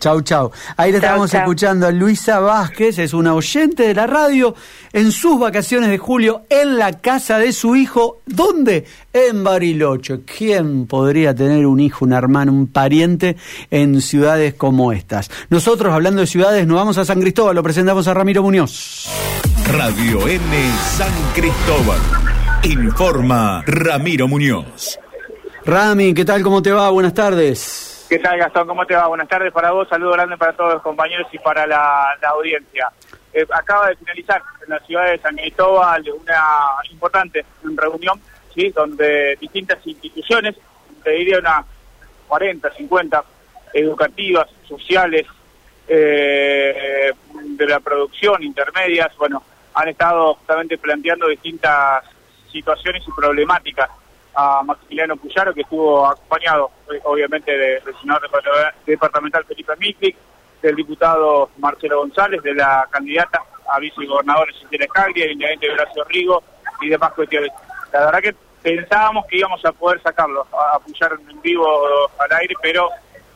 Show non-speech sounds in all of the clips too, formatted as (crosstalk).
Chau, chau. Ahí le estamos escuchando a Luisa Vázquez, es una oyente de la radio, en sus vacaciones de julio en la casa de su hijo. ¿Dónde? En Bariloche. ¿Quién podría tener un hijo, un hermano, un pariente en ciudades como estas? Nosotros, hablando de ciudades, nos vamos a San Cristóbal, lo presentamos a Ramiro Muñoz. Radio N San Cristóbal. Informa Ramiro Muñoz. Rami, ¿qué tal? ¿Cómo te va? Buenas tardes. ¿Qué tal, Gastón? ¿Cómo te va? Buenas tardes para vos, saludo grande para todos los compañeros y para la, audiencia. Eh, acaba de finalizar en la ciudad de San Cristóbal una importante reunión, ¿sí? donde distintas instituciones, te diría unas 40, 50, educativas, sociales, eh, de la producción, intermedias, bueno, han estado justamente planteando distintas situaciones y problemáticas a Maximiliano Puyaro, que estuvo acompañado, eh, obviamente, del senador departamental Felipe Mitric, del diputado Marcelo González, de la candidata a vicegobernador Cecilia Scaglia, el intendente Horacio Rigo y demás cuestiones. La verdad que pensábamos que íbamos a poder sacarlo, a Puyaro en vivo al aire, pero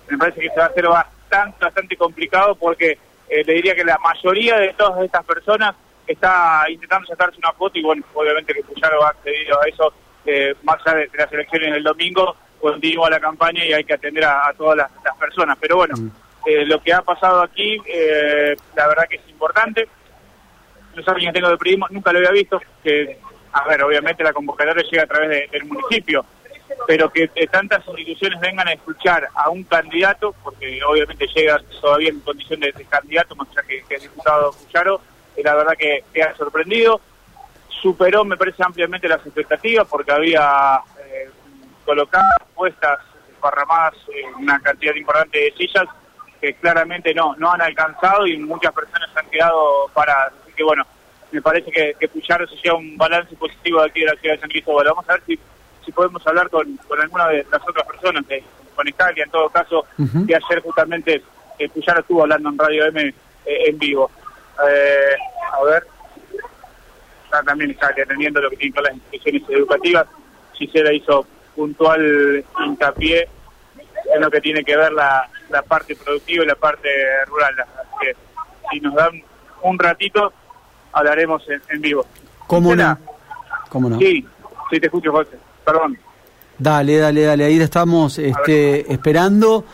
me parece que se va a hacer bastante, bastante complicado porque eh, le diría que la mayoría de todas estas personas está intentando sacarse una foto y bueno, obviamente que Puyaro ha accedido a eso eh, más allá de, las elecciones del domingo, continúa la campaña y hay que atender a, todas las, personas. Pero bueno, mm. eh, lo que ha pasado aquí, eh, la verdad que es importante. Los años que tengo de periodismo nunca lo había visto, que, a ver, obviamente la convocatoria llega a través del municipio, pero que tantas instituciones vengan a escuchar a un candidato, porque obviamente llega todavía en condición de, candidato, más allá que, que el diputado Cucharo, la verdad que, que ha sorprendido superó, me parece, ampliamente las expectativas porque había eh, colocado puestas, parramadas, una cantidad importante de sillas que claramente no, no han alcanzado y muchas personas han quedado paradas. Así que bueno, me parece que, que Puyaro se lleva un balance positivo de aquí de la ciudad de San Cristóbal. Vamos a ver si, si podemos hablar con, con alguna de las otras personas, de, con Italia en todo caso, que ayer justamente eh, Puyaro estuvo hablando en Radio M eh, en vivo. Eh, a ver también está atendiendo lo que tienen todas las instituciones educativas. Gisela hizo puntual hincapié en lo que tiene que ver la, la parte productiva y la parte rural. Así que si nos dan un ratito, hablaremos en, vivo. ¿Cómo no? ¿Cómo no? Sí, sí te escucho, José. Perdón. Dale, dale, dale. Ahí estamos este, esperando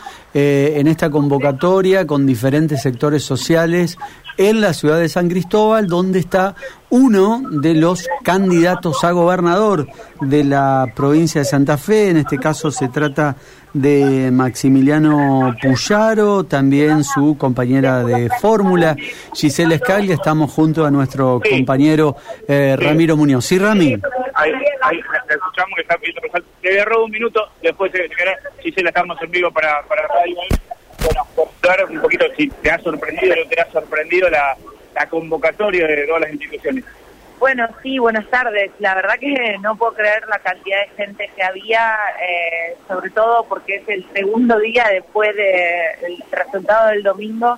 eh, en esta convocatoria con diferentes sectores sociales en la ciudad de San Cristóbal, donde está uno de los candidatos a gobernador de la provincia de Santa Fe. En este caso se trata de Maximiliano Puyaro, también su compañera de fórmula, Gisela Escaglia. Estamos junto a nuestro compañero eh, Ramiro Muñoz. ¿Sí, Rami? Ahí, ahí escuchamos que está pidiendo Le robo un minuto, después eh, Gisela estamos en vivo para, para bueno, contar un poquito si te ha sorprendido o te ha sorprendido la, convocatoria de todas las instituciones. Bueno, sí, buenas tardes. La verdad que no puedo creer la cantidad de gente que había, eh, sobre todo porque es el segundo día después del resultado del domingo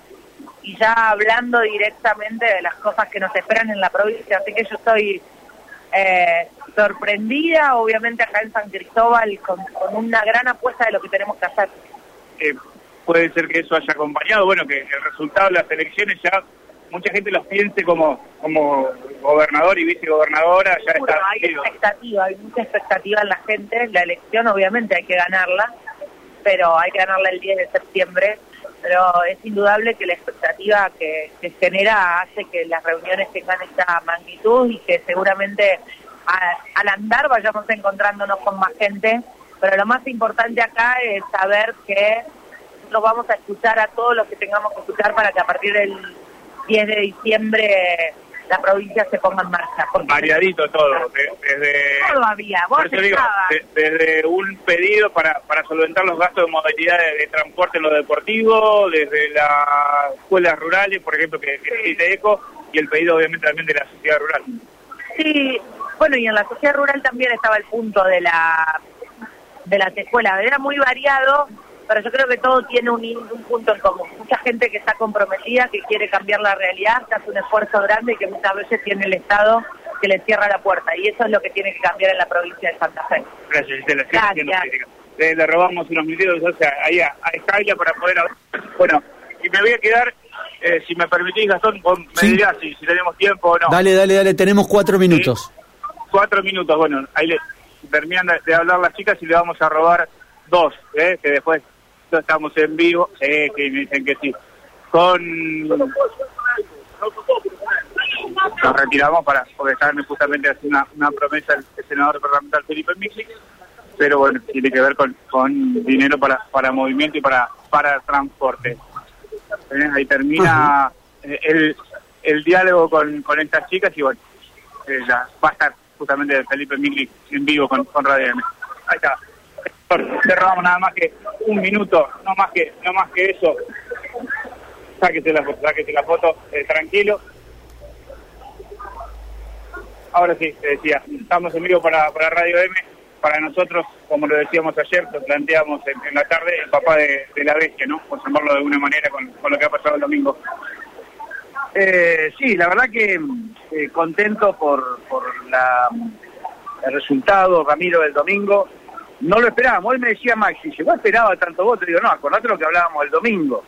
y ya hablando directamente de las cosas que nos esperan en la provincia. Así que yo estoy eh, sorprendida, obviamente acá en San Cristóbal, con, una gran apuesta de lo que tenemos que hacer. Eh, puede ser que eso haya acompañado, bueno, que el resultado de las elecciones ya mucha gente los piense como como gobernador y vicegobernadora, ya está. Hay expectativa, hay mucha expectativa en la gente, la elección obviamente hay que ganarla, pero hay que ganarla el 10 de septiembre, pero es indudable que la expectativa que se genera hace que las reuniones tengan esta magnitud y que seguramente al andar vayamos encontrándonos con más gente, pero lo más importante acá es saber que nosotros vamos a escuchar a todos los que tengamos que escuchar para que a partir del 10 de diciembre la provincia se ponga en marcha. Variadito todo, desde... Todavía, vos desde un pedido para, para solventar los gastos de modalidad de, transporte en lo deportivo, desde las escuelas rurales, por ejemplo, que, que ECO, y el pedido obviamente también de la sociedad rural. Sí, bueno, y en la sociedad rural también estaba el punto de la de la escuela. Era muy variado pero yo creo que todo tiene un, punto en común. Mucha gente que está comprometida, que quiere cambiar la realidad, que hace un esfuerzo grande y que muchas veces tiene el Estado que le cierra la puerta. Y eso es lo que tiene que cambiar en la provincia de Santa Fe. Gracias, Gisela. Le, robamos unos minutos ahí a, a para poder hablar. Bueno, me voy a quedar, eh, si me permitís, Gastón, me dirás si, tenemos tiempo o no. Dale, dale, dale, tenemos cuatro minutos. Cuatro minutos, bueno, ahí le terminan de hablar las chicas y le vamos a robar dos, ¿eh? que después estamos en vivo, eh, que me dicen que sí. Con... Nos retiramos para, porque estaban justamente haciendo una, una promesa el, senador departamental Felipe Mixi, pero bueno, tiene que ver con, con dinero para, para movimiento y para, para transporte. ¿Eh? Ahí termina eh, el, el diálogo con, con estas chicas y bueno, eh, ya va a estar justamente Felipe Migli en vivo con, con Radio M. Ahí está. Cerramos nada más que un minuto, no más que no más que eso. Sáquese la foto, sáquese la foto, eh, tranquilo. Ahora sí, te decía, estamos en vivo para, para Radio M. Para nosotros, como lo decíamos ayer, lo planteamos en, la tarde, el papá de, la bestia, ¿no? Por llamarlo de alguna manera con, con lo que ha pasado el domingo. Eh, sí, la verdad que eh, contento por, por la, el resultado, Ramiro, del domingo. No lo esperábamos. Hoy me decía Maxi, yo no esperaba tanto voto. Digo, no, acordate lo que hablábamos el domingo.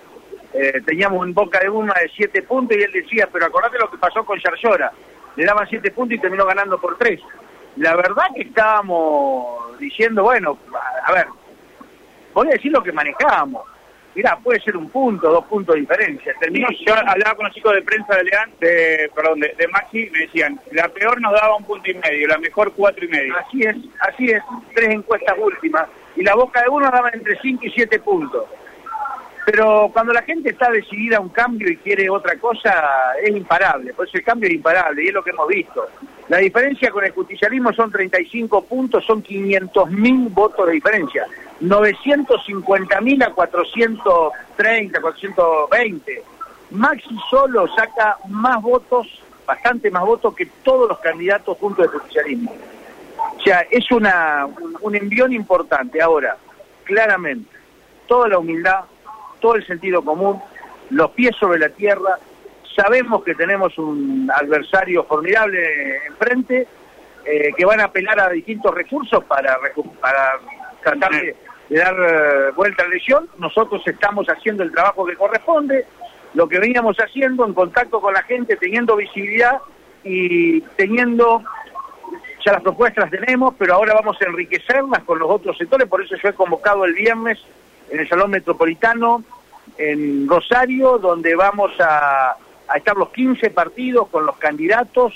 Eh, teníamos un boca de una de siete puntos y él decía, pero acordate lo que pasó con Yarzora. Le daban siete puntos y terminó ganando por tres. La verdad que estábamos diciendo, bueno, a ver, voy a decir lo que manejábamos mirá, puede ser un punto, dos puntos de diferencia. Terminó, yo hablaba con los chicos de prensa de Leán, de, perdón, de, de Maxi, me decían, la peor nos daba un punto y medio, la mejor cuatro y medio. Así es, así es, tres encuestas últimas. Y la boca de uno daba entre cinco y siete puntos. Pero cuando la gente está decidida a un cambio y quiere otra cosa, es imparable. Por eso el cambio es imparable y es lo que hemos visto. La diferencia con el justicialismo son 35 puntos, son 500 mil votos de diferencia. 950 mil a 430, 420. Maxi solo saca más votos, bastante más votos que todos los candidatos juntos del justicialismo. O sea, es una, un, un envión importante. Ahora, claramente, toda la humildad, todo el sentido común, los pies sobre la tierra, sabemos que tenemos un adversario formidable enfrente, eh, que van a apelar a distintos recursos para, para tratar de, dar eh, vuelta a la lesión. Nosotros estamos haciendo el trabajo que corresponde, lo que veníamos haciendo en contacto con la gente, teniendo visibilidad y teniendo, ya las propuestas las tenemos, pero ahora vamos a enriquecerlas con los otros sectores, por eso yo he convocado el viernes en el Salón Metropolitano, en Rosario, donde vamos a, estar los 15 partidos con los candidatos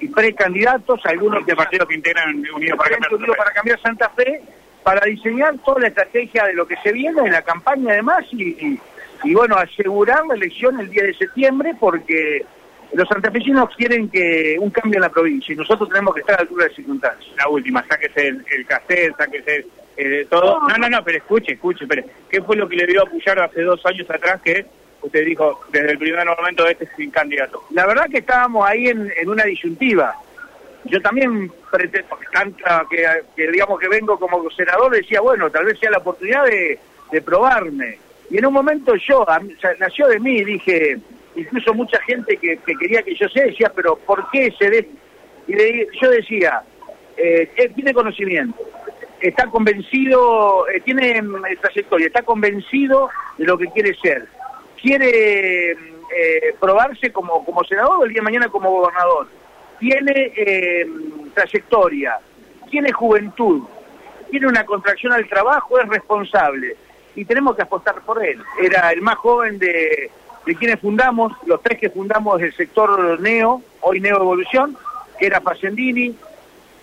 y precandidatos, algunos de partidos que integran Unido para Cambiar Santa Fe, para diseñar toda la estrategia de lo que se viene en la campaña además y, y, bueno, asegurar la elección el día de septiembre porque los santafesinos quieren que un cambio en la provincia y nosotros tenemos que estar a la altura de circunstancias. La última, sáquese el, el cassette, sáquese eh, todo. No, no, no, pero escuche, escuche, pero ¿qué fue lo que le dio a Puyar hace dos años atrás que usted dijo desde el primer momento este es sin candidato? La verdad que estábamos ahí en, una disyuntiva. Yo también que, que, digamos que vengo como senador decía, bueno, tal vez sea la oportunidad de, probarme. Y en un momento yo, nació de mí, dije, incluso mucha gente que, quería que yo sea, decía, pero ¿por qué se de...? Y yo decía, eh, él tiene conocimiento, está convencido, eh, tiene mm, trayectoria, está convencido de lo que quiere ser. Quiere eh, probarse como, como senador o el día de mañana como gobernador. Tiene eh, trayectoria, tiene juventud, tiene una contracción al trabajo, es responsable. Y tenemos que apostar por él. Era el más joven de, de quienes fundamos, los tres que fundamos el sector Neo, hoy Neo Evolución, que era Facendini,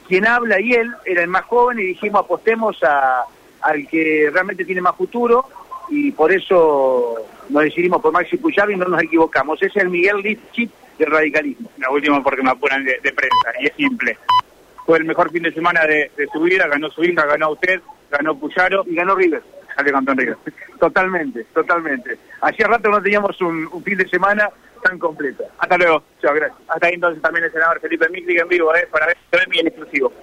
quien habla y él era el más joven y dijimos apostemos a, al que realmente tiene más futuro y por eso nos decidimos por Maxi Puyar y no nos equivocamos. Ese es el Miguel Lichit del radicalismo. La última porque me apuran de, prensa y es simple. Fue el mejor fin de semana de, su vida, ganó su hija, ganó usted, ganó Puyaro y ganó River. Sale campeón River. (laughs) Totalmente, totalmente. Hacía rato no teníamos un, fin de semana tan completa. Hasta luego. Chao, gracias. Hasta ahí entonces también el senador Felipe Micli en vivo, ¿eh? para ver mi exclusivo.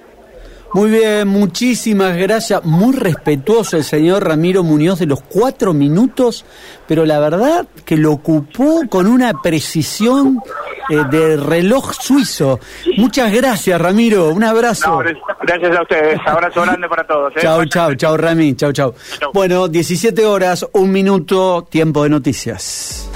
Muy bien, muchísimas gracias. Muy respetuoso el señor Ramiro Muñoz de los cuatro minutos, pero la verdad que lo ocupó con una precisión eh, de reloj suizo. Muchas gracias, Ramiro. Un abrazo. gracias a ustedes. Abrazo (laughs) grande para todos. ¿eh? Chao, chao, chao, Rami. Chao, chao. Bueno, 17 horas, un minuto, tiempo de noticias.